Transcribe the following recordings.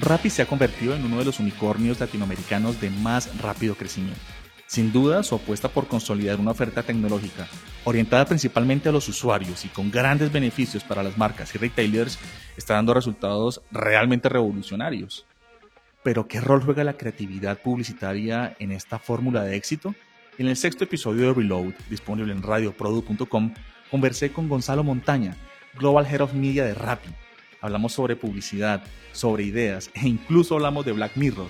Rappi se ha convertido en uno de los unicornios latinoamericanos de más rápido crecimiento. Sin duda, su apuesta por consolidar una oferta tecnológica orientada principalmente a los usuarios y con grandes beneficios para las marcas y retailers está dando resultados realmente revolucionarios. Pero, ¿qué rol juega la creatividad publicitaria en esta fórmula de éxito? En el sexto episodio de Reload, disponible en radioprodu.com, conversé con Gonzalo Montaña, Global Head of Media de Rappi, hablamos sobre publicidad, sobre ideas e incluso hablamos de Black Mirror,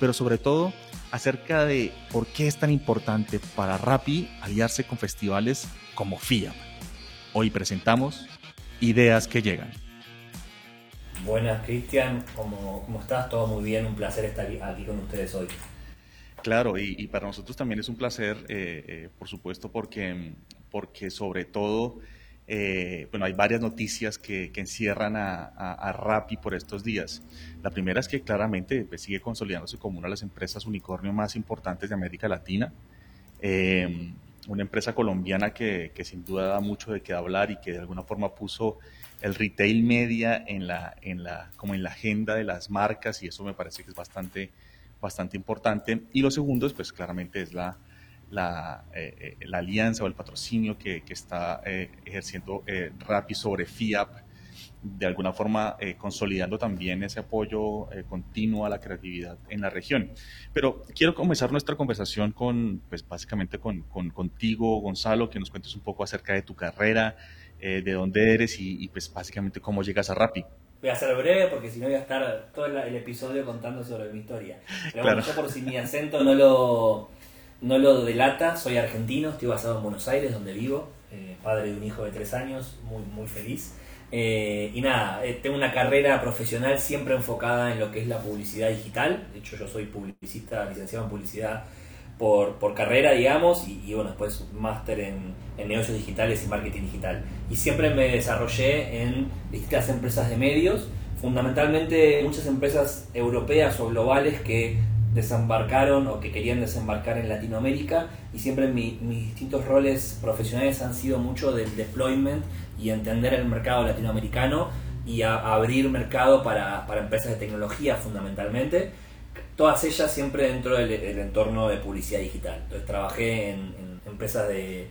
pero sobre todo acerca de por qué es tan importante para Rappi aliarse con festivales como FIAM. Hoy presentamos Ideas que llegan. Buenas, Cristian, ¿Cómo, ¿cómo, estás? Todo muy bien, un placer estar aquí con ustedes hoy. Claro, y, para nosotros también es un placer, eh, eh, por supuesto, porque, porque sobre todo eh, bueno, hay varias noticias que, encierran a, a, Rappi por estos días. La primera es que claramente pues, sigue consolidándose como una de las empresas unicornio más importantes de América Latina. Eh, una empresa colombiana que, sin duda da mucho de qué hablar y que de alguna forma puso el retail media en la, en la, como en la agenda de las marcas y eso me parece que es bastante, bastante importante. Y lo segundo, pues claramente es la, la, eh, eh, la alianza o el patrocinio que, que está eh, ejerciendo Rappi sobre FIAP, de alguna forma consolidando también ese apoyo continuo a la creatividad en la región. Pero quiero comenzar nuestra conversación con, pues básicamente con, con contigo, Gonzalo, que nos cuentes un poco acerca de tu carrera, de dónde eres y, pues básicamente cómo llegas a Rappi. Voy a ser breve porque si no voy a estar todo el episodio contando sobre mi historia. Pero bueno, yo por si mi acento no lo, no lo delata, soy argentino, estoy basado en Buenos Aires, donde vivo, eh, padre de un hijo de tres años, muy, muy feliz. Eh, y nada, eh, tengo una carrera profesional siempre enfocada en lo que es la publicidad digital. De hecho, yo soy publicista, licenciado en publicidad por, por carrera, digamos, y, bueno, después máster en, en, negocios digitales y marketing digital. Y siempre me desarrollé en distintas empresas de medios, fundamentalmente muchas empresas europeas o globales que desembarcaron o que querían desembarcar en Latinoamérica y siempre mis distintos roles profesionales han sido mucho del deployment y entender el mercado latinoamericano y abrir mercado para, empresas de tecnología fundamentalmente, todas ellas siempre dentro del, entorno de publicidad digital. Entonces trabajé en, empresas de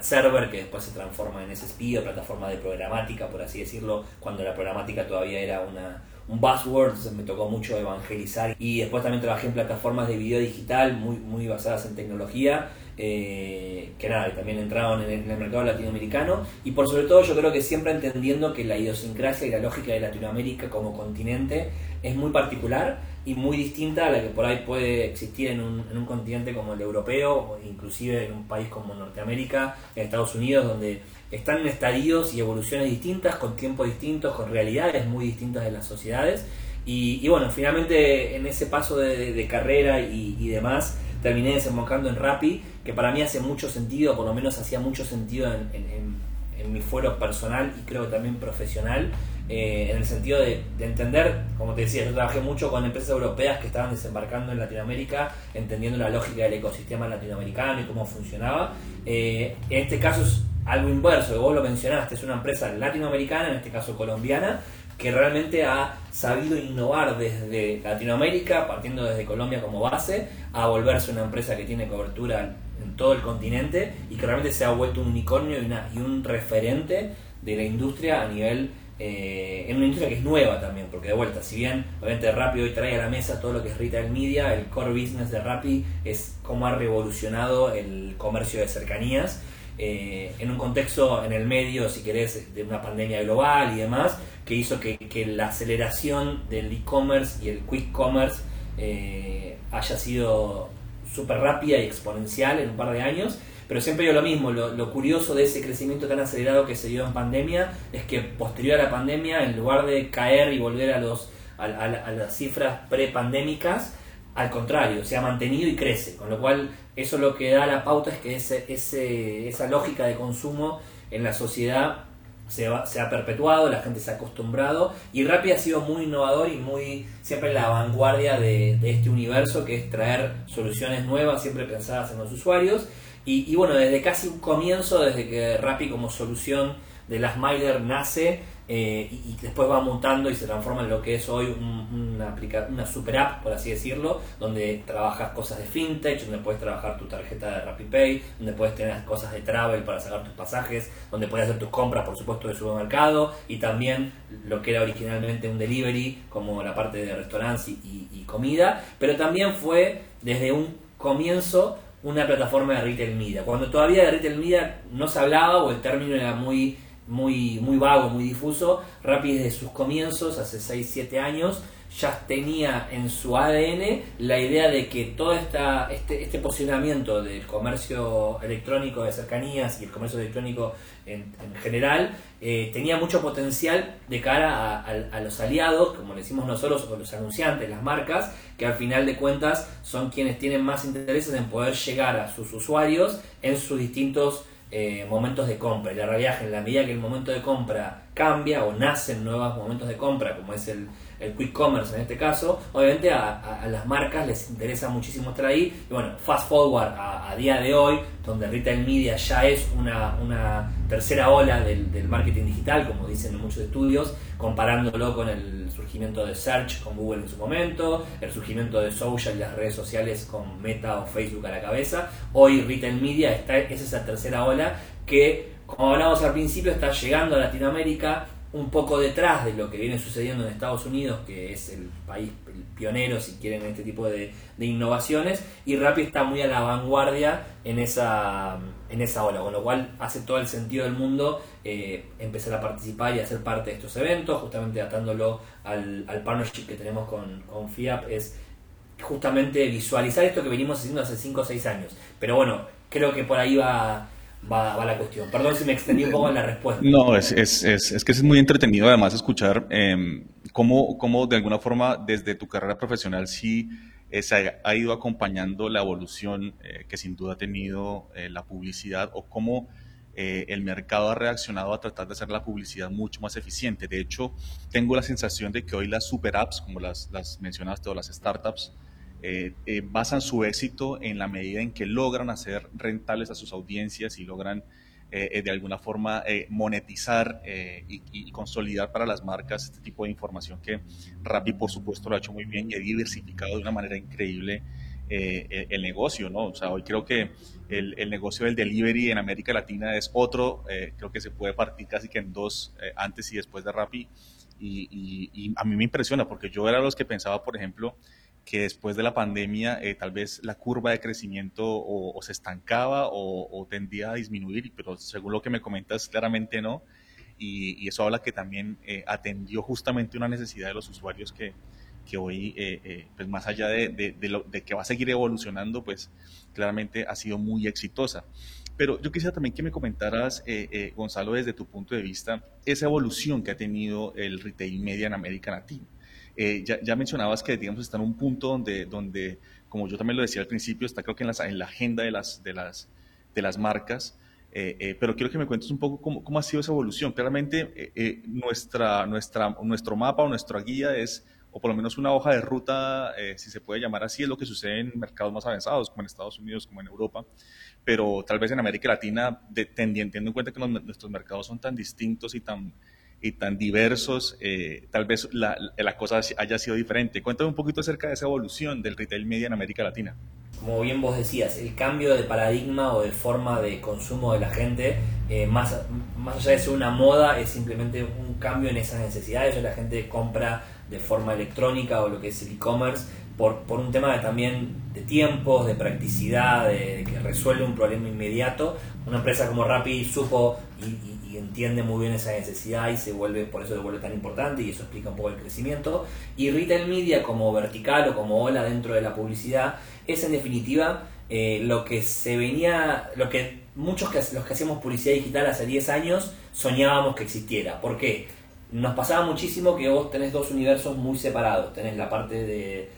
server que después se transforma en SSP o plataforma de programática, por así decirlo, cuando la programática todavía era una, un buzzword, me tocó mucho evangelizar. Y después también trabajé en plataformas de video digital muy, muy basadas en tecnología, eh, que nada, también entraron en el, mercado latinoamericano. Y por sobre todo yo creo que siempre entendiendo que la idiosincrasia y la lógica de Latinoamérica como continente es muy particular y muy distinta a la que por ahí puede existir en un, en un continente como el europeo, o inclusive en un país como Norteamérica, en Estados Unidos, donde están en estadios y evoluciones distintas, con tiempos distintos, con realidades muy distintas de las sociedades. Y, bueno, finalmente en ese paso de, carrera y, demás, terminé desembocando en Rappi, que para mí hace mucho sentido, por lo menos hacía mucho sentido en, mi fuero personal y creo que también profesional, eh, en el sentido de, entender, como te decía, yo trabajé mucho con empresas europeas que estaban desembarcando en Latinoamérica, entendiendo la lógica del ecosistema latinoamericano y cómo funcionaba. Eh, en este caso es algo inverso, vos lo mencionaste, es una empresa latinoamericana, en este caso colombiana, que realmente ha sabido innovar desde Latinoamérica, partiendo desde Colombia como base, a volverse una empresa que tiene cobertura en todo el continente y que realmente se ha vuelto un unicornio y, una, y un referente de la industria a nivel, eh, en una industria que es nueva también, porque de vuelta, si bien obviamente Rappi hoy trae a la mesa todo lo que es retail media, el core business de Rappi es cómo ha revolucionado el comercio de cercanías eh, en un contexto en el medio, si querés, de una pandemia global y demás, que hizo que, la aceleración del e-commerce y el quick commerce eh, haya sido súper rápida y exponencial en un par de años. Pero siempre digo lo mismo, lo, curioso de ese crecimiento tan acelerado que se dio en pandemia es que posterior a la pandemia, en lugar de caer y volver a los a, las cifras pre-pandémicas, al contrario, se ha mantenido y crece, con lo cual eso lo que da la pauta es que ese, ese, esa lógica de consumo en la sociedad se, se, ha perpetuado, la gente se ha acostumbrado y Rappi ha sido muy innovador y muy siempre en la vanguardia de, de, este universo que es traer soluciones nuevas, siempre pensadas en los usuarios. Y, bueno, desde casi un comienzo, desde que Rappi como solución de las Smiler nace, eh, y, después va mutando y se transforma en lo que es hoy una, una super app, por así decirlo, donde trabajas cosas de fintech, donde puedes trabajar tu tarjeta de RappiPay, donde puedes tener cosas de travel para sacar tus pasajes, donde puedes hacer tus compras, por supuesto, de supermercado y también lo que era originalmente un delivery, como la parte de restaurantes y, y comida, pero también fue desde un comienzo una plataforma de retail media. Cuando todavía de retail media no se hablaba o el término era muy muy, muy vago, muy difuso. Rappi desde sus comienzos, hace 6-7 años, ya tenía en su ADN la idea de que todo esta, este, este posicionamiento del comercio electrónico de cercanías y el comercio electrónico en, general eh, tenía mucho potencial de cara a, los aliados, como le decimos nosotros, o los anunciantes, las marcas, que al final de cuentas son quienes tienen más intereses en poder llegar a sus usuarios en sus distintos eh, momentos de compra. Y la realidad en la medida que el momento de compra cambia o nacen nuevos momentos de compra, como es el, el quick commerce en este caso, obviamente a, las marcas les interesa muchísimo estar ahí. Y bueno, fast forward a, día de hoy, donde retail media ya es una, una tercera ola del, marketing digital, como dicen en muchos estudios, comparándolo con el surgimiento de Search con Google en su momento, el surgimiento de social y las redes sociales con Meta o Facebook a la cabeza. Hoy retail media está, es esa tercera ola que, como hablábamos al principio, está llegando a Latinoamérica un poco detrás de lo que viene sucediendo en Estados Unidos, que es el país pionero, si quieren, en este tipo de, innovaciones, y Rappi está muy a la vanguardia en esa, en esa ola, con lo cual hace todo el sentido del mundo eh, empezar a participar y a ser parte de estos eventos, justamente atándolo al, al partnership que tenemos con, con FIAP, es justamente visualizar esto que venimos haciendo hace 5 o 6 años. Pero bueno, creo que por ahí va va, la cuestión. Perdón si me extendí un poco en la respuesta. No, es, es, es, es que es muy entretenido además escuchar eh, cómo, cómo, de alguna forma desde tu carrera profesional sí eh, se ha, ido acompañando la evolución eh, que sin duda ha tenido eh, la publicidad o cómo el mercado ha reaccionado a tratar de hacer la publicidad mucho más eficiente. De hecho, tengo la sensación de que hoy las super apps, como las, las mencionaste, o las startups, eh, eh, basan su éxito en la medida en que logran hacer rentables a sus audiencias y logran eh, de alguna forma monetizar y, consolidar para las marcas este tipo de información que Rappi por supuesto lo ha hecho muy bien y ha diversificado de una manera increíble el, negocio, ¿no? O sea, hoy creo que el, el, negocio del delivery en América Latina es otro, creo que se puede partir casi que en dos, antes y después de Rappi, y, y, a mí me impresiona porque yo era los que pensaba, por ejemplo, que después de la pandemia eh, tal vez la curva de crecimiento o, se estancaba o, tendía a disminuir, pero según lo que me comentas, claramente no. Y, eso habla que también eh, atendió justamente una necesidad de los usuarios que, que hoy, eh, pues más allá de, de, lo, que va a seguir evolucionando, pues claramente ha sido muy exitosa. Pero yo quisiera también que me comentaras, Gonzalo, desde tu punto de vista, esa evolución que ha tenido el retail media en América Latina. Eh, ya, mencionabas que, digamos, está en un punto donde, donde, como yo también lo decía al principio, está creo que en, en la agenda de las, de las, de las marcas, eh, eh, pero quiero que me cuentes un poco cómo, cómo ha sido esa evolución. Claramente, nuestra, nuestra, nuestro mapa o nuestra guía es, o por lo menos una hoja de ruta, si se puede llamar así, es lo que sucede en mercados más avanzados, como en Estados Unidos, como en Europa, pero tal vez en América Latina, teniendo en cuenta que nuestros mercados son tan distintos y tan y tan diversos, eh, tal vez la, la, cosa haya sido diferente. Cuéntame un poquito acerca de esa evolución del retail media en América Latina. Como bien vos decías, el cambio de paradigma o de forma de consumo de la gente, eh, más, más allá de ser una moda, es simplemente un cambio en esas necesidades. La gente compra de forma electrónica o lo que es el e-commerce por, por, un tema de, también de tiempos, de practicidad, de, que resuelve un problema inmediato. Una empresa como Rappi supo y entiende muy bien esa necesidad y se vuelve, por eso se vuelve tan importante y eso explica un poco el crecimiento. Y retail media como vertical o como ola dentro de la publicidad es en definitiva eh, lo que se venía, lo que muchos los que hacíamos publicidad digital hace 10 años soñábamos que existiera. ¿Por qué? nos pasaba muchísimo que vos tenés dos universos muy separados. Tenés la parte de,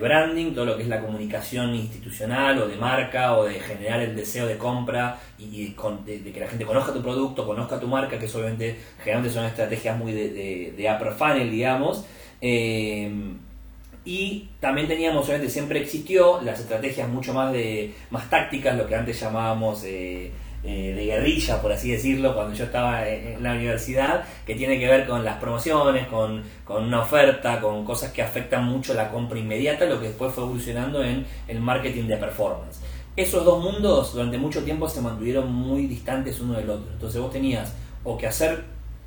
branding, todo lo que es la comunicación institucional o de marca o de generar el deseo de compra y, de, que la gente conozca tu producto, conozca tu marca, que obviamente generalmente son estrategias muy de, de, funnel, digamos. Eh, y también teníamos, obviamente siempre existió las estrategias mucho más de más tácticas, lo que antes llamábamos eh, eh, de guerrilla, por así decirlo, cuando yo estaba en la universidad, que tiene que ver con las promociones, con, una oferta, con cosas que afectan mucho la compra inmediata, lo que después fue evolucionando en el marketing de performance. Esos dos mundos durante mucho tiempo se mantuvieron muy distantes uno del otro. Entonces vos tenías o que hacer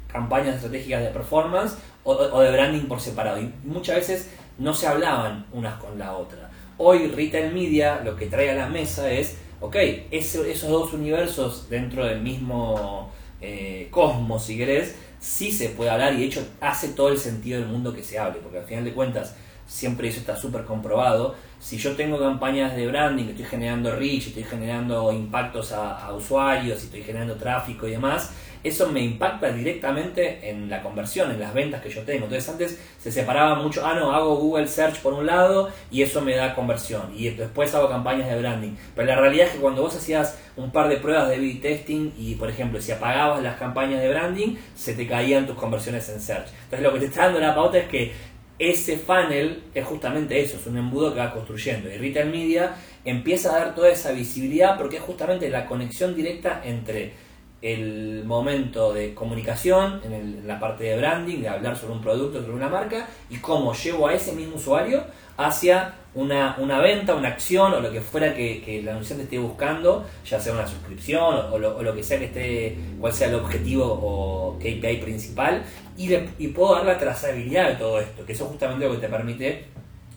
campañas estratégicas de performance o, o de branding por separado. Y muchas veces no se hablaban unas con la otra. Hoy Retail Media lo que trae a la mesa es ok, esos dos universos dentro del mismo eh, cosmos, si querés, sí se puede hablar y de hecho hace todo el sentido del mundo que se hable, porque al final de cuentas, siempre eso está súper comprobado, si yo tengo campañas de branding, estoy generando reach, estoy generando impactos a, a usuarios, estoy generando tráfico y demás, eso me impacta directamente en la conversión, en las ventas que yo tengo. Entonces antes se separaba mucho, ah, no, hago Google Search por un lado y eso me da conversión. Y después hago campañas de branding. Pero la realidad es que cuando vos hacías un par de pruebas de A-B testing y, por ejemplo, si apagabas las campañas de branding, se te caían tus conversiones en Search. Entonces lo que te está dando la pauta es que ese funnel es justamente eso, es un embudo que va construyendo. Y Retail Media empieza a dar toda esa visibilidad porque es justamente la conexión directa entre el momento de comunicación, en, la parte de branding, de hablar sobre un producto, sobre una marca, y cómo llevo a ese mismo usuario hacia una, una venta, una acción o lo que fuera que, el anunciante esté buscando, ya sea una suscripción o, lo, que sea que esté, cual sea el objetivo o KPI principal, y, y puedo dar la trazabilidad de todo esto, que eso es justamente lo que te permite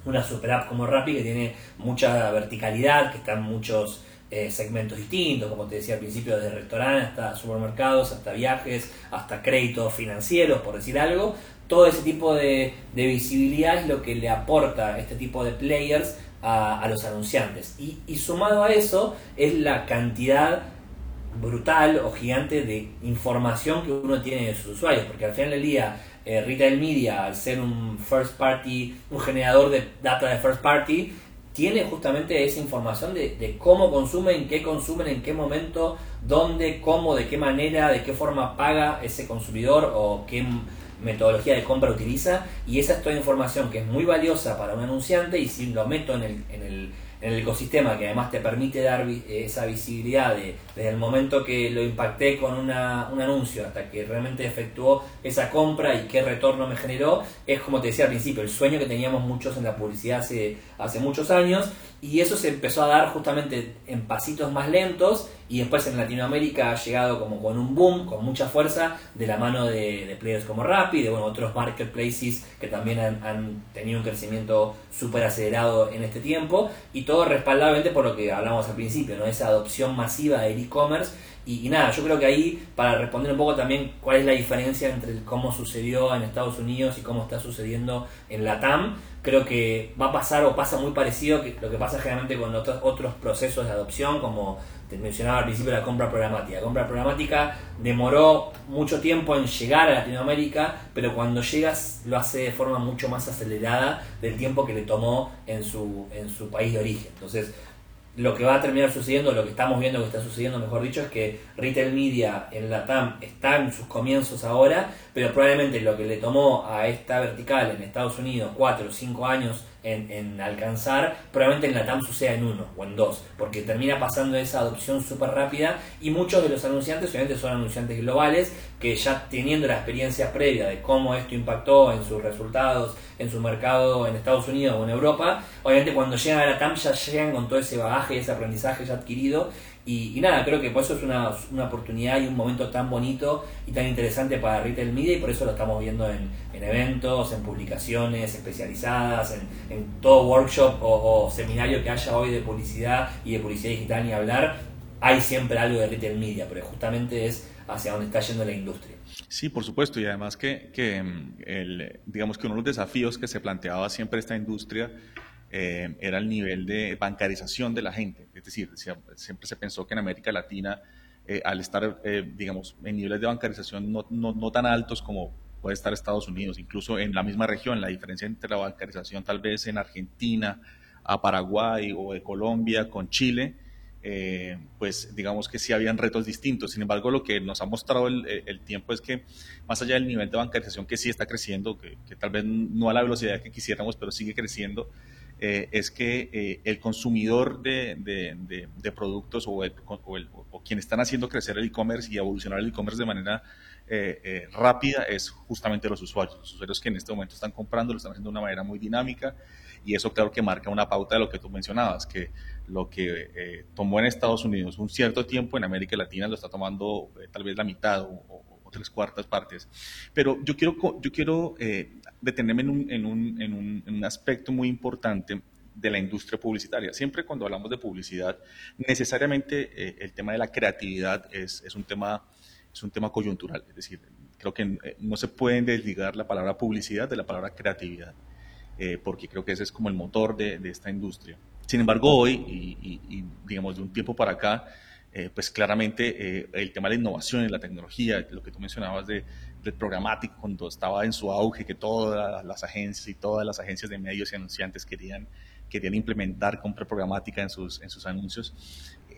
una super app como Rappi que tiene mucha verticalidad, que están muchos eh, segmentos distintos, como te decía al principio, desde restaurantes hasta supermercados, hasta viajes, hasta créditos financieros, por decir algo. Todo ese tipo de, visibilidad es lo que le aporta este tipo de players a, los anunciantes. Y, sumado a eso es la cantidad brutal o gigante de información que uno tiene de sus usuarios, porque al final del día eh, Retail Media, al ser un first party, un generador de data de first party, tiene justamente esa información de, cómo consumen, qué consumen, en qué momento, dónde, cómo, de qué manera, de qué forma paga ese consumidor o qué metodología de compra utiliza. Y esa es toda información que es muy valiosa para un anunciante y si lo meto en el, en el en el ecosistema que además te permite dar esa visibilidad de, desde el momento que lo impacté con una, un anuncio hasta que realmente efectuó esa compra y qué retorno me generó, es como te decía al principio, el sueño que teníamos muchos en la publicidad hace, hace muchos años y eso se empezó a dar justamente en pasitos más lentos y después en Latinoamérica ha llegado como con un boom, con mucha fuerza, de la mano de, players como Rappi, de bueno, otros marketplaces que también han, tenido un crecimiento súper acelerado en este tiempo y todo respaldablemente por lo que hablamos al principio, ¿no? esa adopción masiva del e-commerce y, nada, yo creo que ahí, para responder un poco también cuál es la diferencia entre cómo sucedió en Estados Unidos y cómo está sucediendo en la TAM, creo que va a pasar o pasa muy parecido que lo que pasa generalmente con otros, otros procesos de adopción, como te mencionaba al principio la compra programática. La compra programática demoró mucho tiempo en llegar a Latinoamérica, pero cuando llegas lo hace de forma mucho más acelerada del tiempo que le tomó en su, en su país de origen. Entonces, lo que va a terminar sucediendo, lo que estamos viendo que está sucediendo, mejor dicho, es que Retail Media en la TAM está en sus comienzos ahora, pero probablemente lo que le tomó a esta vertical en Estados Unidos 4 o 5 años en, alcanzar, probablemente en la TAM suceda en uno o en dos, porque termina pasando esa adopción súper rápida y muchos de los anunciantes obviamente son anunciantes globales que ya teniendo la experiencia previa de cómo esto impactó en sus resultados, en su mercado en Estados Unidos o en Europa, obviamente cuando llegan a la TAM ya llegan con todo ese bagaje y ese aprendizaje ya adquirido y, nada, creo que por eso es una, una, oportunidad y un momento tan bonito y tan interesante para Retail Media y por eso lo estamos viendo en, en eventos, en publicaciones especializadas, en, en todo workshop o, seminario que haya hoy de publicidad y de publicidad digital ni hablar, hay siempre algo de Retail Media, pero justamente es hacia donde está yendo la industria. Sí, por supuesto, y además que, que el, digamos que uno de los desafíos que se planteaba siempre esta industria eh, era el nivel de bancarización de la gente. Es decir, siempre se pensó que en América Latina, eh, al estar, eh, digamos, en niveles de bancarización no, tan altos como puede estar Estados Unidos, incluso en la misma región, la diferencia entre la bancarización tal vez en Argentina, a Paraguay o de Colombia con Chile, eh, pues digamos que sí habían retos distintos. Sin embargo, lo que nos ha mostrado el, tiempo es que más allá del nivel de bancarización que sí está creciendo, que, tal vez no a la velocidad que quisiéramos, pero sigue creciendo, eh, es que eh, el consumidor de, de, productos o, o, quienes están haciendo crecer el e-commerce y evolucionar el e-commerce de manera rápida es justamente los usuarios, los usuarios que en este momento están comprando, lo están haciendo de una manera muy dinámica y eso claro que marca una pauta de lo que tú mencionabas, que lo que eh, tomó en Estados Unidos un cierto tiempo, en América Latina lo está tomando eh, tal vez la mitad o, tres cuartas partes. Pero yo quiero, yo quiero eh, detenerme en un, en, un, en, un, en un aspecto muy importante de la industria publicitaria. Siempre cuando hablamos de publicidad, necesariamente el tema de la creatividad es, es, un tema, es un tema coyuntural. Es decir, creo que no se pueden desligar la palabra publicidad de la palabra creatividad. Eh, porque creo que ese es como el motor de, esta industria. Sin embargo, hoy, y, digamos de un tiempo para acá, eh, pues claramente eh, el tema de la innovación y la tecnología, lo que tú mencionabas de, del programático, cuando estaba en su auge, que todas las agencias y todas las agencias de medios y anunciantes querían, querían implementar compra programática en sus, en sus anuncios.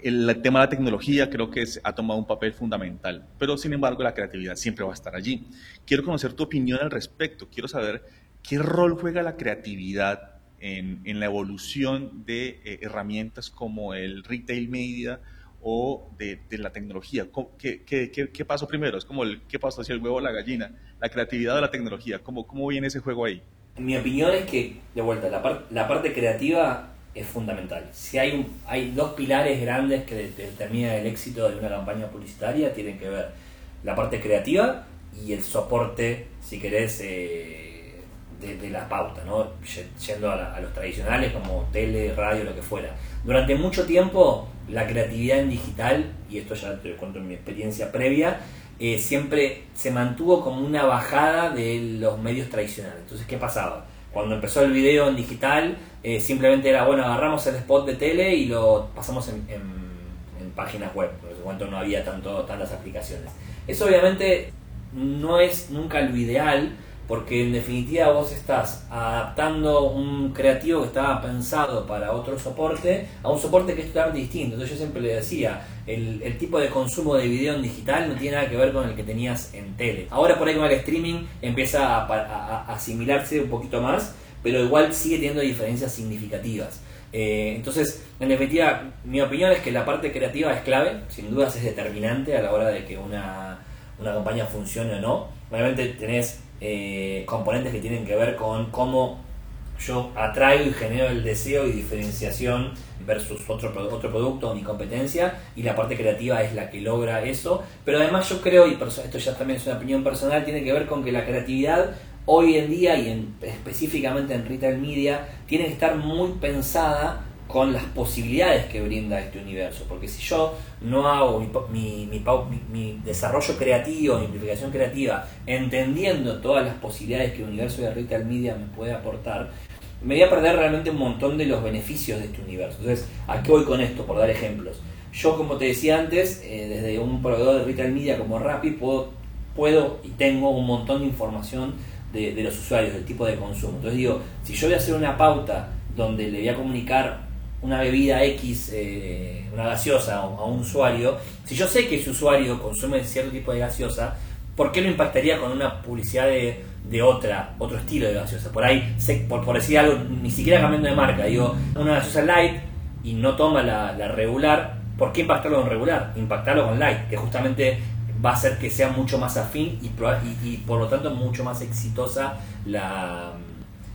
El, tema de la tecnología creo que ha tomado un papel fundamental, pero sin embargo la creatividad siempre va a estar allí. Quiero conocer tu opinión al respecto, quiero saber ¿Qué rol juega la creatividad en, la evolución de eh, herramientas como el retail media o de, la tecnología? ¿Qué, pasó primero? Es como el qué pasó hacia el huevo o la gallina, la creatividad o la tecnología. ¿Cómo, cómo viene ese juego ahí? Mi opinión es que, de vuelta, la, la parte creativa es fundamental. Si hay, hay dos pilares grandes que determinan el éxito de una campaña publicitaria, tienen que ver la parte creativa y el soporte, si querés, eh, de, la pauta, ¿no? yendo a, los tradicionales como tele, radio, lo que fuera. Durante mucho tiempo la creatividad en digital, y esto ya te cuento en mi experiencia previa, eh, siempre se mantuvo como una bajada de los medios tradicionales. Entonces, ¿qué pasaba? Cuando empezó el video en digital, eh, simplemente era, bueno, agarramos el spot de tele y lo pasamos en, páginas web, por momento no había tanto, tantas aplicaciones. Eso obviamente no es nunca lo ideal, porque en definitiva vos estás adaptando un creativo que estaba pensado para otro soporte a un soporte que es totalmente distinto. Entonces yo siempre le decía, el, tipo de consumo de video en digital no tiene nada que ver con el que tenías en tele. Ahora por ahí con el streaming empieza a, asimilarse un poquito más, pero igual sigue teniendo diferencias significativas. Eh, entonces, en definitiva, mi opinión es que la parte creativa es clave, sin dudas es determinante a la hora de que una, una campaña funcione o no. Obviamente tenés eh, componentes que tienen que ver con cómo yo atraigo y genero el deseo y diferenciación versus otro, otro producto o mi competencia y la parte creativa es la que logra eso. Pero además yo creo, y esto ya también es una opinión personal, tiene que ver con que la creatividad hoy en día y en, específicamente en retail media tiene que estar muy pensada con las posibilidades que brinda este universo. Porque si yo no hago mi, mi, mi, desarrollo creativo, mi implicación creativa, entendiendo todas las posibilidades que el universo de retail media me puede aportar, me voy a perder realmente un montón de los beneficios de este universo. Entonces, ¿a qué voy con esto? Por dar ejemplos. Yo, como te decía antes, eh, desde un proveedor de retail media como Rappi, puedo, puedo y tengo un montón de información de, de los usuarios, del tipo de consumo. Entonces digo, si yo voy a hacer una pauta donde le voy a comunicar una bebida X, eh, una gaseosa a un usuario, si yo sé que ese usuario consume cierto tipo de gaseosa, ¿por qué lo impactaría con una publicidad de, de otra, otro estilo de gaseosa? Por ahí, por, por decir algo, ni siquiera cambiando de marca, digo, una gaseosa light y no toma la, regular, ¿por qué impactarlo con regular? Impactarlo con light, que justamente va a hacer que sea mucho más afín y, y por lo tanto mucho más exitosa la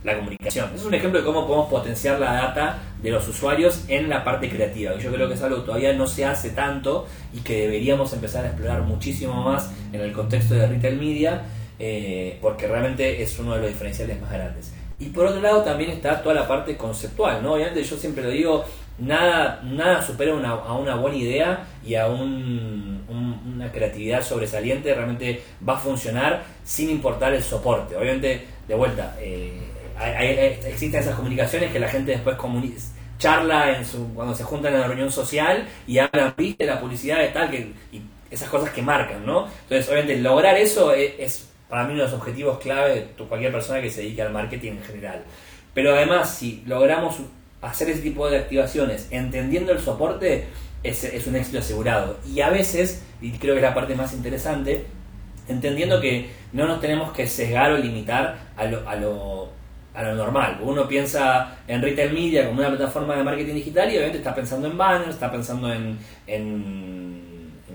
la comunicación. Es un ejemplo de cómo podemos potenciar la data de los usuarios en la parte creativa, yo creo que es algo que todavía no se hace tanto y que deberíamos empezar a explorar muchísimo más en el contexto de retail media, eh, porque realmente es uno de los diferenciales más grandes. Y por otro lado también está toda la parte conceptual, ¿no? Obviamente yo siempre lo digo, nada, nada supera a una buena idea y a una creatividad sobresaliente, realmente va a funcionar sin importar el soporte. Obviamente, de vuelta, eh, existen esas comunicaciones que la gente después charla en su, cuando se juntan en la reunión social y hablan, viste, la publicidad de tal, que, y esas cosas que marcan, ¿no? Entonces, obviamente, lograr eso es, para mí uno de los objetivos clave de cualquier persona que se dedique al marketing en general. Pero además, si logramos hacer ese tipo de activaciones entendiendo el soporte, es, es un éxito asegurado. Y a veces, y creo que es la parte más interesante, entendiendo que no nos tenemos que sesgar o limitar a lo, a lo, a lo normal. Uno piensa en retail media como una plataforma de marketing digital y obviamente está pensando en banners, está pensando en, en,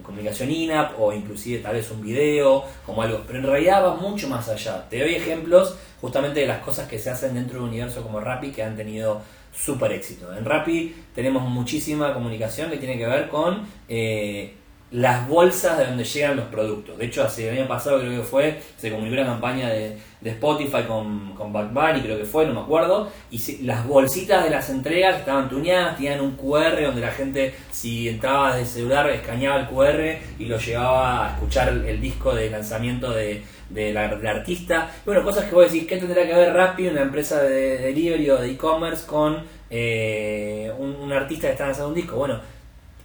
comunicación in-app o inclusive tal vez un video como algo, pero en realidad va mucho más allá. Te doy ejemplos justamente de las cosas que se hacen dentro de un universo como Rappi que han tenido súper éxito. En Rappi tenemos muchísima comunicación que tiene que ver con eh, las bolsas de donde llegan los productos. De hecho, hace el año pasado creo que fue, se comunicó una campaña de, Spotify con, con Back Bunny, creo que fue, no me acuerdo, y las bolsitas de las entregas estaban tuneadas, tenían un QR donde la gente, si entraba desde celular, escaneaba el QR y lo llevaba a escuchar el, disco de lanzamiento de, de la, artista. Bueno, cosas que vos decís, ¿qué tendrá que ver Rappi, una empresa de delivery o de e-commerce, con eh, un, un artista que está lanzando un disco? Bueno,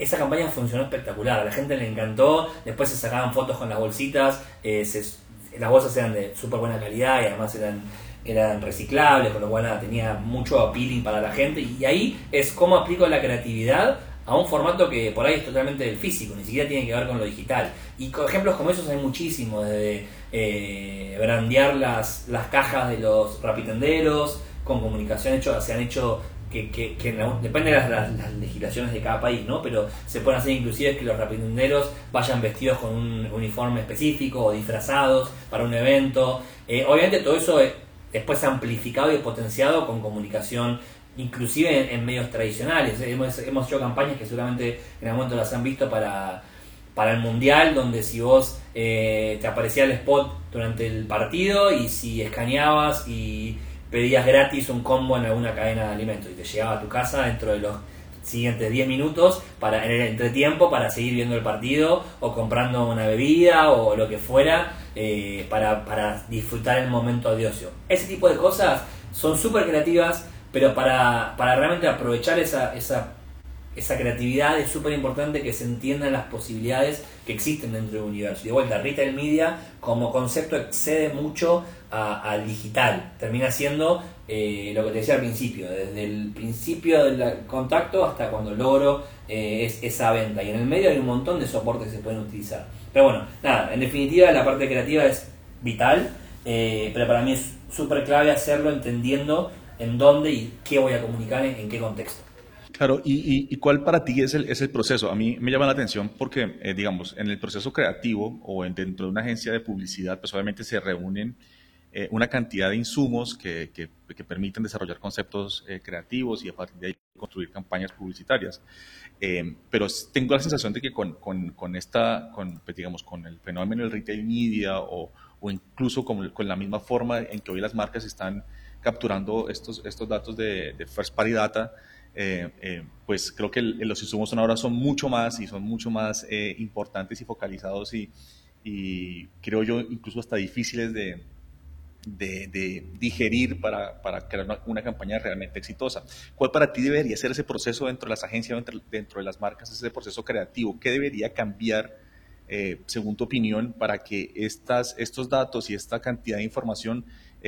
esa campaña funcionó espectacular, a la gente le encantó, después se sacaban fotos con las bolsitas, eh, las bolsas eran de súper buena calidad y además eran, eran reciclables, con lo cual tenía mucho appealing para la gente. Y ahí es cómo aplico la creatividad a un formato que por ahí es totalmente del físico, ni siquiera tiene que ver con lo digital. Y ejemplos como esos hay muchísimos, desde eh, brandear las, las cajas de los rapitenderos, con comunicación hecho, se han hecho que, que, que depende de las, legislaciones de cada país, ¿no? Pero se pueden hacer inclusive que los rapinderos vayan vestidos con un uniforme específico o disfrazados para un evento. Eh, obviamente todo eso es, después amplificado y potenciado con comunicación inclusive en, medios tradicionales. Hemos, hemos, hecho campañas que seguramente en algún momento las han visto para, para el Mundial, donde si vos eh, te aparecía el spot durante el partido y si escaneabas y pedías gratis un combo en alguna cadena de alimentos y te llegaba a tu casa dentro de los siguientes 10 minutos para en el entretiempo para seguir viendo el partido o comprando una bebida o lo que fuera eh, para, para, disfrutar el momento de ocio. Ese tipo de cosas son súper creativas, pero para, para realmente aprovechar esa, esa esa creatividad es súper importante que se entiendan las posibilidades que existen dentro del universo. Y de vuelta, retail media como concepto excede mucho al digital. Termina siendo eh, lo que te decía al principio, desde el principio del contacto hasta cuando logro eh, esa venta. Y en el medio hay un montón de soportes que se pueden utilizar. Pero bueno, nada, en definitiva la parte creativa es vital, eh, pero para mí es súper clave hacerlo entendiendo en dónde y qué voy a comunicar, en qué contexto. Claro, ¿y, cuál para ti es el, es el, proceso? A mí me llama la atención porque, eh, digamos, en el proceso creativo o dentro de una agencia de publicidad, pues obviamente se reúnen eh, una cantidad de insumos que, que, permiten desarrollar conceptos eh, creativos y a partir de ahí construir campañas publicitarias. pero tengo la sensación de que con, con, con esta, con, pues, digamos, con el fenómeno del retail media o, o incluso con, con, la misma forma en que hoy las marcas están capturando estos, estos datos de, de first party data, eh, eh, pues creo que los insumos ahora son mucho más y son mucho más eh, importantes y focalizados y, creo yo incluso hasta difíciles de, digerir para, crear una, campaña realmente exitosa. ¿Cuál para ti debería ser ese proceso dentro de las agencias, dentro, dentro de las marcas, ese proceso creativo? ¿Qué debería cambiar, según tu opinión, para que estos datos y esta cantidad de información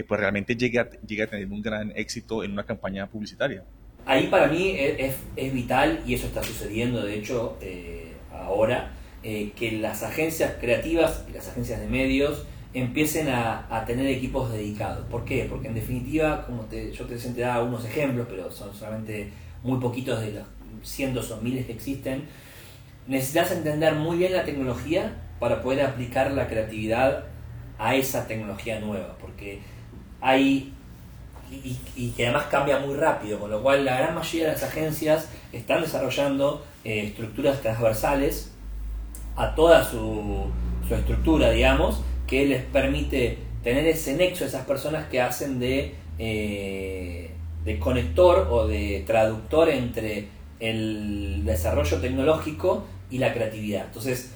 pues realmente llegue a, llegue a tener un gran éxito en una campaña publicitaria? Ahí para mí es, es, vital, y eso está sucediendo de hecho eh, ahora, eh, que las agencias creativas y las agencias de medios empiecen a, a, tener equipos dedicados. ¿Por qué? Porque en definitiva, como te, yo te, te daba unos ejemplos, pero son solamente muy poquitos de los cientos o miles que existen, necesitas entender muy bien la tecnología para poder aplicar la creatividad a esa tecnología nueva, porque hay y, que además cambia muy rápido, con lo cual la gran mayoría de las agencias están desarrollando eh, estructuras transversales a toda su, su, estructura, digamos, que les permite tener ese nexo, esas personas que hacen de, eh, de conector o de traductor entre el desarrollo tecnológico y la creatividad. Entonces,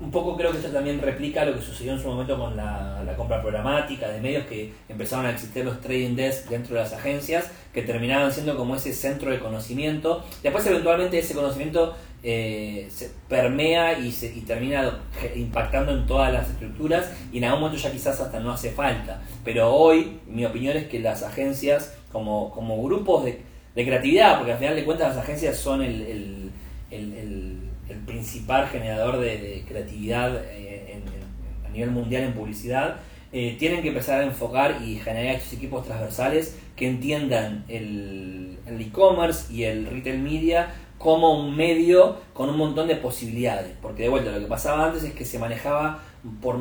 un poco creo que esto también replica lo que sucedió en su momento con la, compra programática de medios que empezaron a existir los trading desks dentro de las agencias que terminaban siendo como ese centro de conocimiento. Después eventualmente ese conocimiento eh, se permea y, se, y termina impactando en todas las estructuras y en algún momento ya quizás hasta no hace falta. Pero hoy mi opinión es que las agencias como, como grupos de, creatividad, porque al final de cuentas las agencias son el, principal generador de, creatividad eh, a nivel mundial en publicidad, eh, tienen que empezar a enfocar y generar estos equipos transversales que entiendan el e-commerce y el retail media como un medio con un montón de posibilidades. Porque de vuelta, lo que pasaba antes es que se manejaba por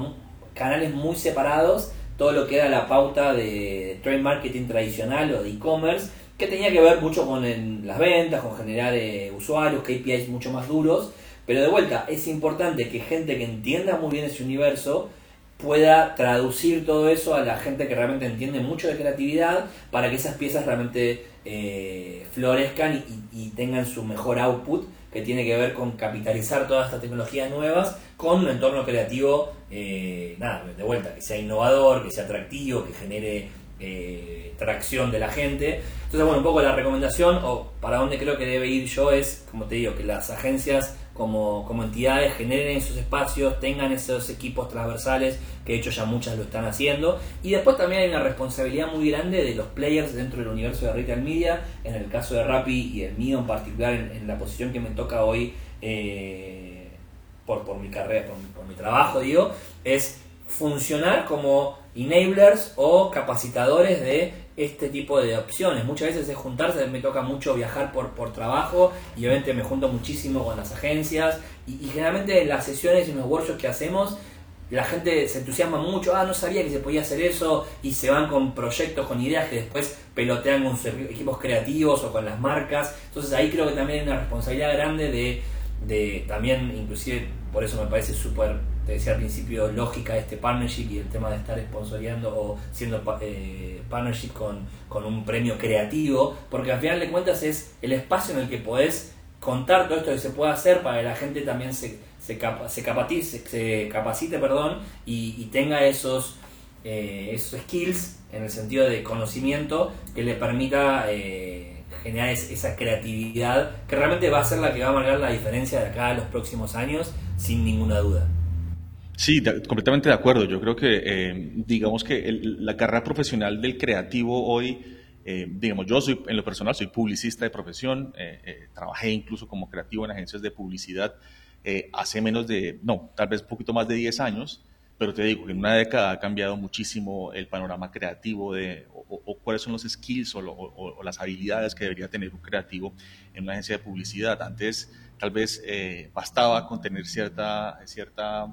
canales muy separados todo lo que era la pauta de trade marketing tradicional o de e-commerce, que tenía que ver mucho con las ventas, con generar eh, usuarios, KPIs mucho más duros. Pero de vuelta, es importante que gente que entienda muy bien ese universo pueda traducir todo eso a la gente que realmente entiende mucho de creatividad para que esas piezas realmente eh, florezcan y, tengan su mejor output que tiene que ver con capitalizar todas estas tecnologías nuevas con un entorno creativo, eh, nada, de vuelta, que sea innovador, que sea atractivo, que genere eh, tracción de la gente. Entonces, bueno, un poco la recomendación o para dónde creo que debe ir yo es, como te digo, que las agencias como, como entidades generen esos espacios, tengan esos equipos transversales, que de hecho ya muchas lo están haciendo. Y después también hay una responsabilidad muy grande de los players dentro del universo de retail media, en el caso de Rappi y el mío en particular, en, la posición que me toca hoy eh, por, por mi carrera, por, por mi trabajo, digo, es funcionar como enablers o capacitadores de este tipo de opciones. Muchas veces es juntarse, me toca mucho viajar por, por trabajo y obviamente me junto muchísimo con las agencias y, generalmente en las sesiones y en los workshops que hacemos la gente se entusiasma mucho, ah, no sabía que se podía hacer eso y se van con proyectos, con ideas que después pelotean con equipos creativos o con las marcas. Entonces ahí creo que también hay una responsabilidad grande de, de también, inclusive por eso me parece súper te decía al principio, lógica este partnership y el tema de estar sponsoreando o siendo eh, partnership con, con, un premio creativo, porque al final de cuentas es el espacio en el que podés contar todo esto que se puede hacer para que la gente también se, se, se, capacite, se capacite perdón, y, tenga esos, eh, esos skills en el sentido de conocimiento que le permita eh, generar esa creatividad que realmente va a ser la que va a marcar la diferencia de acá a los próximos años, sin ninguna duda. Sí, completamente de acuerdo. Yo creo que, eh, digamos que la carrera profesional del creativo hoy, eh, digamos, yo soy, en lo personal, soy publicista de profesión, eh, trabajé incluso como creativo en agencias de publicidad hace menos de, no, tal vez un poquito más de 10 años, pero te digo que en una década ha cambiado muchísimo el panorama creativo de, o, cuáles son los skills o, o, las habilidades que debería tener un creativo en una agencia de publicidad. Antes tal vez bastaba con tener cierta, cierta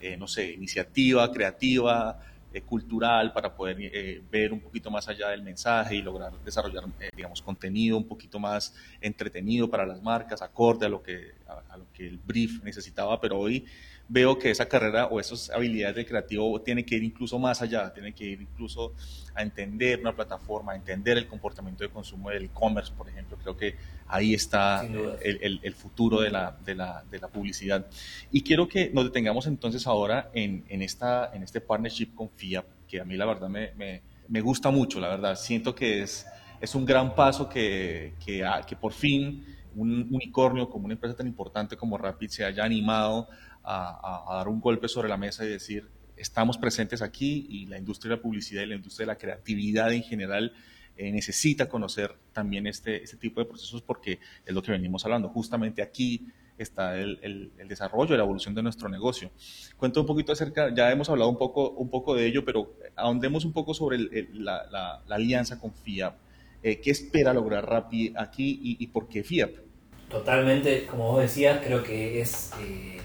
eh, no sé, iniciativa creativa, eh, cultural, para poder eh, ver un poquito más allá del mensaje y lograr desarrollar, digamos, contenido un poquito más entretenido para las marcas, acorde a lo que, a lo que el brief necesitaba, pero hoy veo que esa carrera o esas habilidades de creativo tiene que ir incluso más allá, tiene que ir incluso a entender una plataforma, a entender el comportamiento de consumo del e-commerce, por ejemplo. Creo que ahí está el, el, futuro de la, de, la, de la, publicidad. Y quiero que nos detengamos entonces ahora en, en, esta, en este partnership con FIA, que a mí la verdad me, me, me gusta mucho, la verdad. Siento que es, es un gran paso que, que, que por fin un unicornio como una empresa tan importante como Rapid se haya animado a, dar un golpe sobre la mesa y decir, estamos presentes aquí y la industria de la publicidad y la industria de la creatividad en general eh, necesita conocer también este, este tipo de procesos porque es lo que venimos hablando. Justamente aquí está el, el, desarrollo, la evolución de nuestro negocio. Cuento un poquito acerca, ya hemos hablado un poco, un poco de ello, pero ahondemos un poco sobre la, la, alianza con FIAP. Eh, ¿Qué espera lograr Rappi aquí y, y, por qué FIAP? Totalmente, como vos decías, creo que es... Eh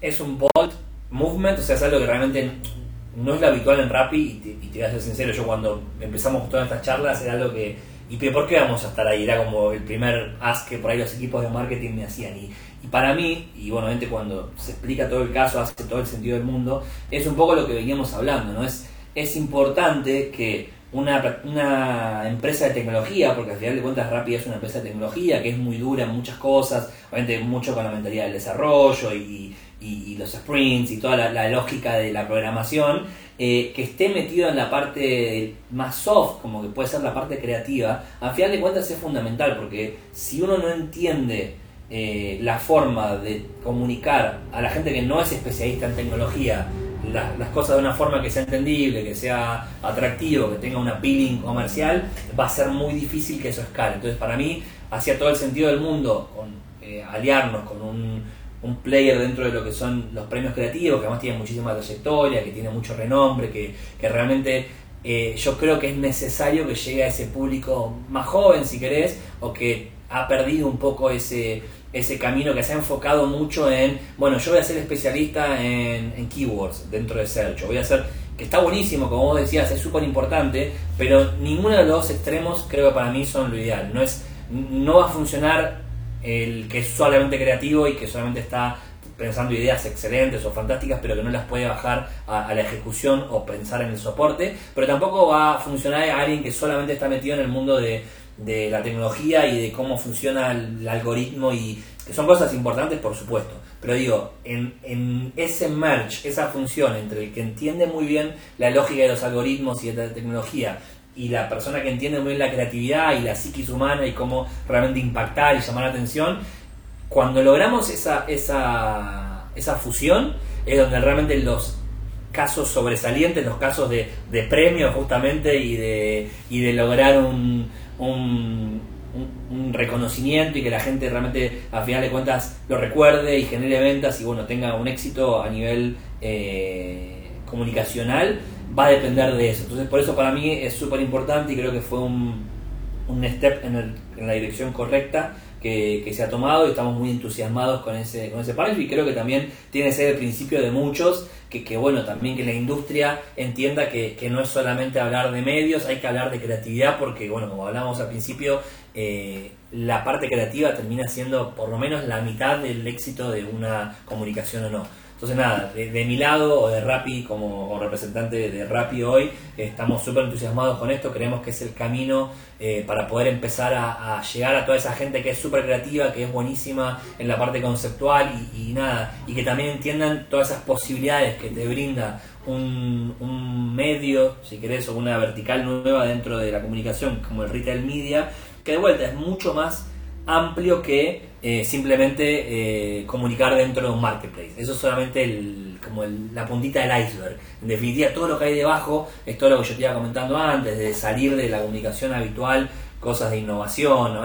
es un bold movement, o sea, es algo que realmente no es lo habitual en Rappi y te, y voy a ser sincero, yo cuando empezamos todas estas charlas era algo que, ¿y por qué vamos a estar ahí? Era como el primer ask que por ahí los equipos de marketing me hacían y, y para mí, y bueno, obviamente cuando se explica todo el caso hace todo el sentido del mundo, es un poco lo que veníamos hablando, ¿no? Es, es importante que una, una, empresa de tecnología, porque al final de cuentas Rappi es una empresa de tecnología que es muy dura en muchas cosas, obviamente mucho con la mentalidad del desarrollo y, y, los sprints y toda la, lógica de la programación, eh, que esté metido en la parte más soft, como que puede ser la parte creativa, al final de cuentas es fundamental, porque si uno no entiende eh, la forma de comunicar a la gente que no es especialista en tecnología las cosas de una forma que sea entendible, que sea atractivo, que tenga una peeling comercial, va a ser muy difícil que eso escale. Entonces, para mí, hacía todo el sentido del mundo con, eh, aliarnos con un, un, player dentro de lo que son los premios creativos, que además tiene muchísima trayectoria, que tiene mucho renombre, que, que realmente eh, yo creo que es necesario que llegue a ese público más joven, si querés, o que ha perdido un poco ese ese camino que se ha enfocado mucho en, bueno, yo voy a ser especialista en, keywords dentro de Search, voy a ser, que está buenísimo, como vos decías, es súper importante, pero ninguno de los dos extremos creo que para mí son lo ideal. No, es, no va a funcionar el que es solamente creativo y que solamente está pensando ideas excelentes o fantásticas, pero que no las puede bajar a, la ejecución o pensar en el soporte, pero tampoco va a funcionar alguien que solamente está metido en el mundo de de la tecnología y de cómo funciona el algoritmo y que son cosas importantes por supuesto. Pero digo en, en ese merge esa función entre el que entiende muy bien la lógica de los algoritmos y de la tecnología y la persona que entiende muy bien la creatividad y la psiquis humana y cómo realmente impactar y llamar la atención cuando logramos esa esa esa fusión es donde realmente los casos sobresalientes los casos de, de premio justamente y de, y de lograr un un, un, reconocimiento y que la gente realmente a final de cuentas lo recuerde y genere ventas y bueno tenga un éxito a nivel eh, comunicacional va a depender de eso. Entonces por eso para mí es súper importante y creo que fue un, un step en, en la dirección correcta que, se ha tomado y estamos muy entusiasmados con ese, con ese panel y creo que también tiene que ser el principio de muchos, que, que bueno, también que la industria entienda que, que, no es solamente hablar de medios, hay que hablar de creatividad porque, bueno, como hablábamos al principio, eh, la parte creativa termina siendo por lo menos la mitad del éxito de una comunicación o no. Entonces nada, de, mi lado o de Rappi como, representante de Rappi hoy, estamos súper entusiasmados con esto, creemos que es el camino eh, para poder empezar a, llegar a toda esa gente que es súper creativa, que es buenísima en la parte conceptual y, nada, y que también entiendan todas esas posibilidades que te brinda un, un medio, si querés, o una vertical nueva dentro de la comunicación como el retail media, que de vuelta es mucho más amplio que eh, simplemente eh, comunicar dentro de un marketplace. Eso es solamente como la puntita del iceberg. En todo lo que hay debajo es todo lo que yo te iba comentando antes, de salir de la comunicación habitual, cosas de innovación,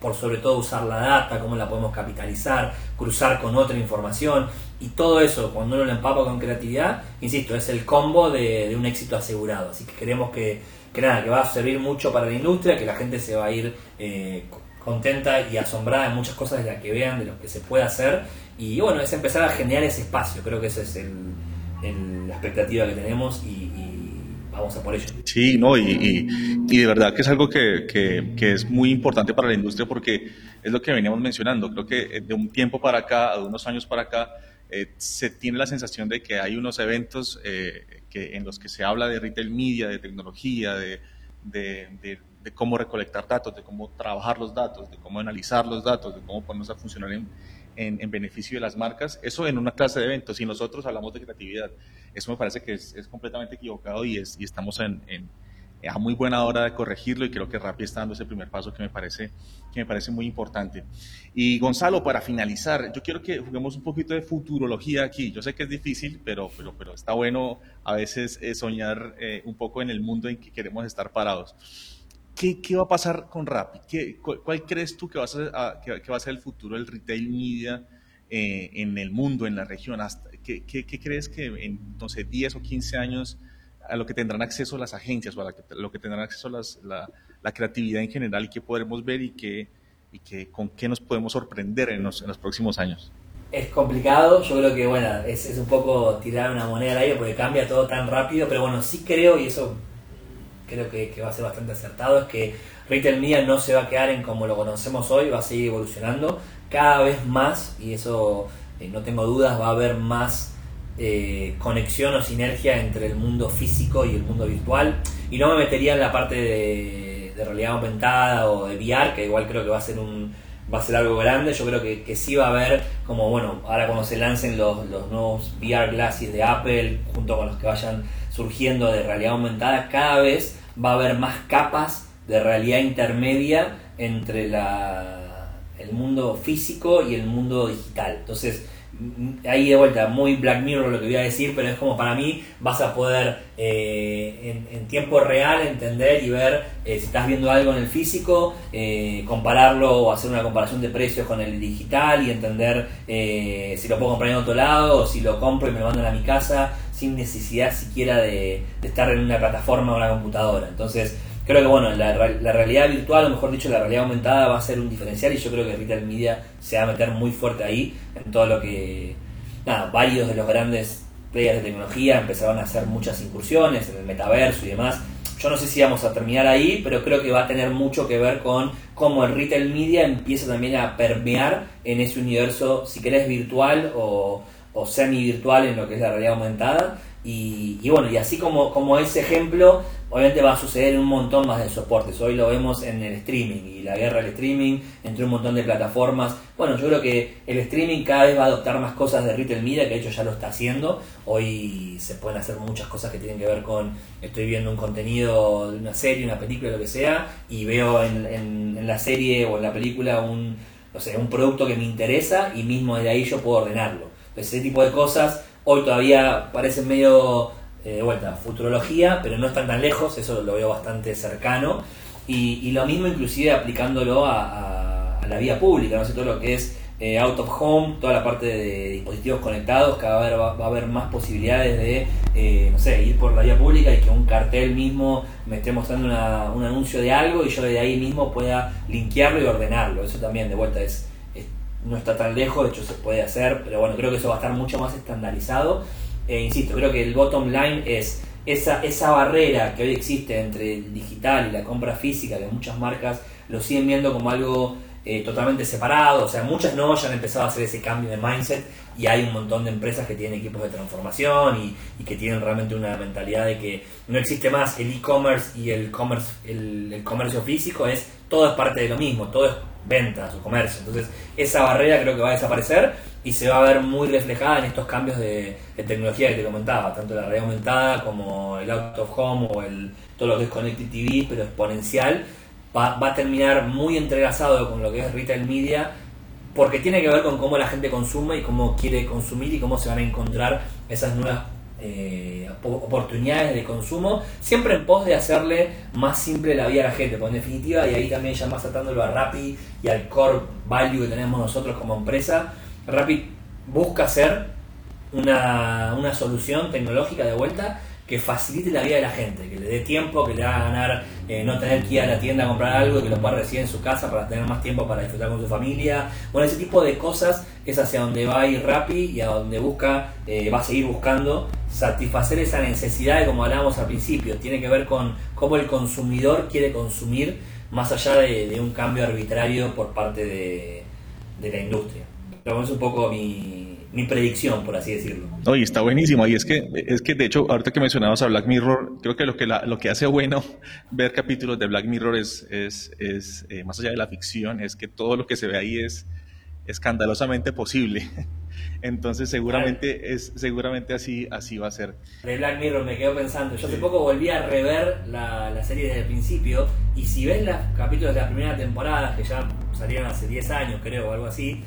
por sobre todo usar la data, cómo la podemos capitalizar, cruzar con otra información y todo eso cuando uno lo empapa con creatividad, insisto, es el combo de, un éxito asegurado. Así que creemos que, que, nada, que va a servir mucho para la industria, que la gente se va a ir eh, contenta y asombrada en muchas cosas de las que vean, de lo que se puede hacer. Y bueno, es empezar a generar ese espacio. Creo que esa es el, la expectativa que tenemos y, vamos a por ello. Sí, no, y, y, de verdad que es algo que, que, es muy importante para la industria porque es lo que veníamos mencionando. Creo que eh, de un tiempo para acá, de unos años para acá, eh, se tiene la sensación de que hay unos eventos eh, que, en los que se habla de retail media, de tecnología, de, de de cómo recolectar datos, de cómo trabajar los datos, de cómo analizar los datos, de cómo ponernos a funcionar en, en, beneficio de las marcas, eso en una clase de eventos. Y nosotros hablamos de creatividad. Eso me parece que es, es completamente equivocado y, es, y estamos en, en, a muy buena hora de corregirlo y creo que Rappi está dando ese primer paso que me parece, que me parece muy importante. Y Gonzalo, para finalizar, yo quiero que juguemos un poquito de futurología aquí. Yo sé que es difícil, pero, pero, pero está bueno a veces eh, soñar eh, un poco en el mundo en que queremos estar parados. ¿Qué, va a pasar con Rappi? ¿Qué, cuál, crees tú que va a ser, que, va a ser el futuro del retail media eh, en el mundo, en la región? Hasta, ¿qué, crees que en, no 10 o 15 años a lo que tendrán acceso las agencias o a lo que tendrán acceso la, creatividad en general y qué podremos ver y, qué, y qué, con qué nos podemos sorprender en los, en los próximos años? Es complicado, yo creo que bueno, es, es un poco tirar una moneda al aire porque cambia todo tan rápido, pero bueno, sí creo, y eso creo que, va a ser bastante acertado, es que Retail Media no se va a quedar en como lo conocemos hoy, va a seguir evolucionando cada vez más, y eso eh, no tengo dudas, va a haber más eh, conexión o sinergia entre el mundo físico y el mundo virtual. Y no me metería en la parte de, realidad aumentada o de VR, que igual creo que va a ser un va a ser algo grande, yo creo que, que sí va a haber, como bueno, ahora cuando se lancen los, los nuevos VR glasses de Apple, junto con los que vayan surgiendo de realidad aumentada, cada vez va a haber más capas de realidad intermedia entre la el mundo físico y el mundo digital. Entonces, ahí de vuelta, muy Black Mirror lo que voy a decir, pero es como para mí vas a poder eh, en, tiempo real entender y ver eh, si estás viendo algo en el físico, eh, compararlo o hacer una comparación de precios con el digital y entender si lo puedo comprar en otro lado o si lo compro y me lo mandan a mi casa sin necesidad siquiera de, estar en una plataforma o una computadora. Entonces, creo que bueno, la, realidad virtual, o mejor dicho, la realidad aumentada va a ser un diferencial y yo creo que Retail Media se va a meter muy fuerte ahí en todo lo que, nada, varios de los grandes players de tecnología empezaron a hacer muchas incursiones en el metaverso y demás. Yo no sé si vamos a terminar ahí, pero creo que va a tener mucho que ver con cómo el retail media empieza también a permear en ese universo, si querés, virtual o, o semi-virtual en lo que es la realidad aumentada. Y, y, bueno, y así como, como ese ejemplo, obviamente va a suceder en un montón más de soportes. Hoy lo vemos en el streaming y la guerra del streaming entre un montón de plataformas. Bueno, yo creo que el streaming cada vez va a adoptar más cosas de retail media, que de hecho ya lo está haciendo. Hoy se pueden hacer muchas cosas que tienen que ver con, estoy viendo un contenido de una serie, una película, lo que sea, y veo en, la serie o en la película un, no sé, un producto que me interesa y mismo de ahí yo puedo ordenarlo. Ese tipo de cosas hoy todavía parecen medio de vuelta, futurología, pero no están tan lejos, eso lo veo bastante cercano. Y, lo mismo inclusive aplicándolo a, la vía pública, no sé, todo lo que es eh, out of home, toda la parte de dispositivos conectados, cada vez va, a haber más posibilidades de, eh, no sé, ir por la vía pública y que un cartel mismo me esté mostrando un anuncio de algo y yo de ahí mismo pueda linkearlo y ordenarlo. Eso también de vuelta es, no está tan lejos, de hecho se puede hacer, pero bueno, creo que eso va a estar mucho más estandarizado. Eh, insisto, creo que el bottom line es esa, esa barrera que hoy existe entre el digital y la compra física, que muchas marcas lo siguen viendo como algo eh, totalmente separado, o sea, muchas no ya han empezado a hacer ese cambio de mindset y hay un montón de empresas que tienen equipos de transformación y, que tienen realmente una mentalidad de que no existe más el e-commerce y el, commerce, el, comercio físico, es todo es parte de lo mismo, todo es ventas o comercio. Entonces, esa barrera creo que va a desaparecer y se va a ver muy reflejada en estos cambios de, tecnología que te comentaba, tanto la realidad aumentada como el out of home o el, todo lo que TV, pero exponencial, va, a terminar muy entrelazado con lo que es retail media porque tiene que ver con cómo la gente consume y cómo quiere consumir y cómo se van a encontrar esas nuevas eh, oportunidades de consumo, siempre en pos de hacerle más simple la vida a la gente, porque en definitiva, y ahí también ya más atándolo a Rappi y al core value que tenemos nosotros como empresa, Rappi busca ser una, una solución tecnológica de vuelta que facilite la vida de la gente, que le dé tiempo, que le haga ganar eh, no tener que ir a la tienda a comprar algo, que lo pueda recibir en su casa para tener más tiempo para disfrutar con su familia. Bueno, ese tipo de cosas es hacia donde va a ir Rappi y a donde busca, eh, va a seguir buscando satisfacer esa necesidad de como hablábamos al principio, tiene que ver con cómo el consumidor quiere consumir más allá de, un cambio arbitrario por parte de, la industria. Es un poco mi, mi predicción, por así decirlo. Y está buenísimo. Y es que, es que de hecho, ahorita que mencionabas a Black Mirror, creo que lo que, lo que hace bueno ver capítulos de Black Mirror es, es, es eh, más allá de la ficción, es que todo lo que se ve ahí es escandalosamente posible. Entonces seguramente es seguramente así así va a ser. De Black Mirror me quedo pensando. Yo hace poco volví a rever la, la, serie desde el principio y si ves los capítulos de la primera temporada que ya salieron hace 10 años creo o algo así,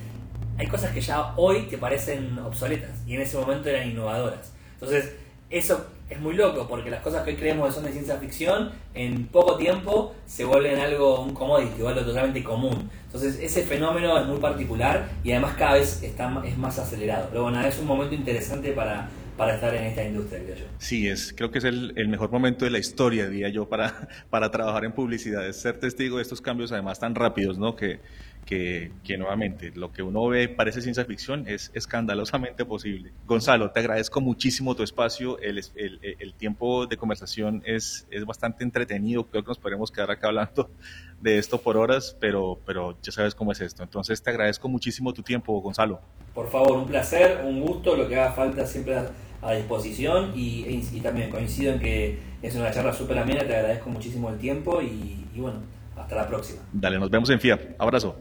hay cosas que ya hoy te parecen obsoletas y en ese momento eran innovadoras. Entonces, eso es muy loco porque las cosas que hoy creemos que son de ciencia ficción, en poco tiempo se vuelven algo, un commodity, algo totalmente común. Entonces, ese fenómeno es muy particular y además cada vez está, es más acelerado. Pero bueno, es un momento interesante para, para estar en esta industria, creo yo. Sí, es, creo que es el, el, mejor momento de la historia, diría yo, para, para trabajar en publicidad, es ser testigo de estos cambios además tan rápidos, ¿no? Que, que, nuevamente lo que uno ve parece ciencia ficción es escandalosamente posible. Gonzalo, te agradezco muchísimo tu espacio, el, el, el, tiempo de conversación es, es bastante entretenido, creo que nos podremos quedar acá hablando de esto por horas, pero, pero ya sabes cómo es esto. Entonces te agradezco muchísimo tu tiempo, Gonzalo. Por favor, un placer, un gusto, lo que haga falta siempre a, disposición y, y, también coincido en que es una charla súper amena, te agradezco muchísimo el tiempo y, y bueno, hasta la próxima. Dale, nos vemos en FIA. Abrazo.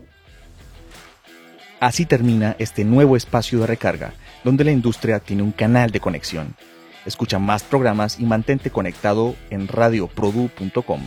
Así termina este nuevo espacio de recarga, donde la industria tiene un canal de conexión. Escucha más programas y mantente conectado en radioprodu.com.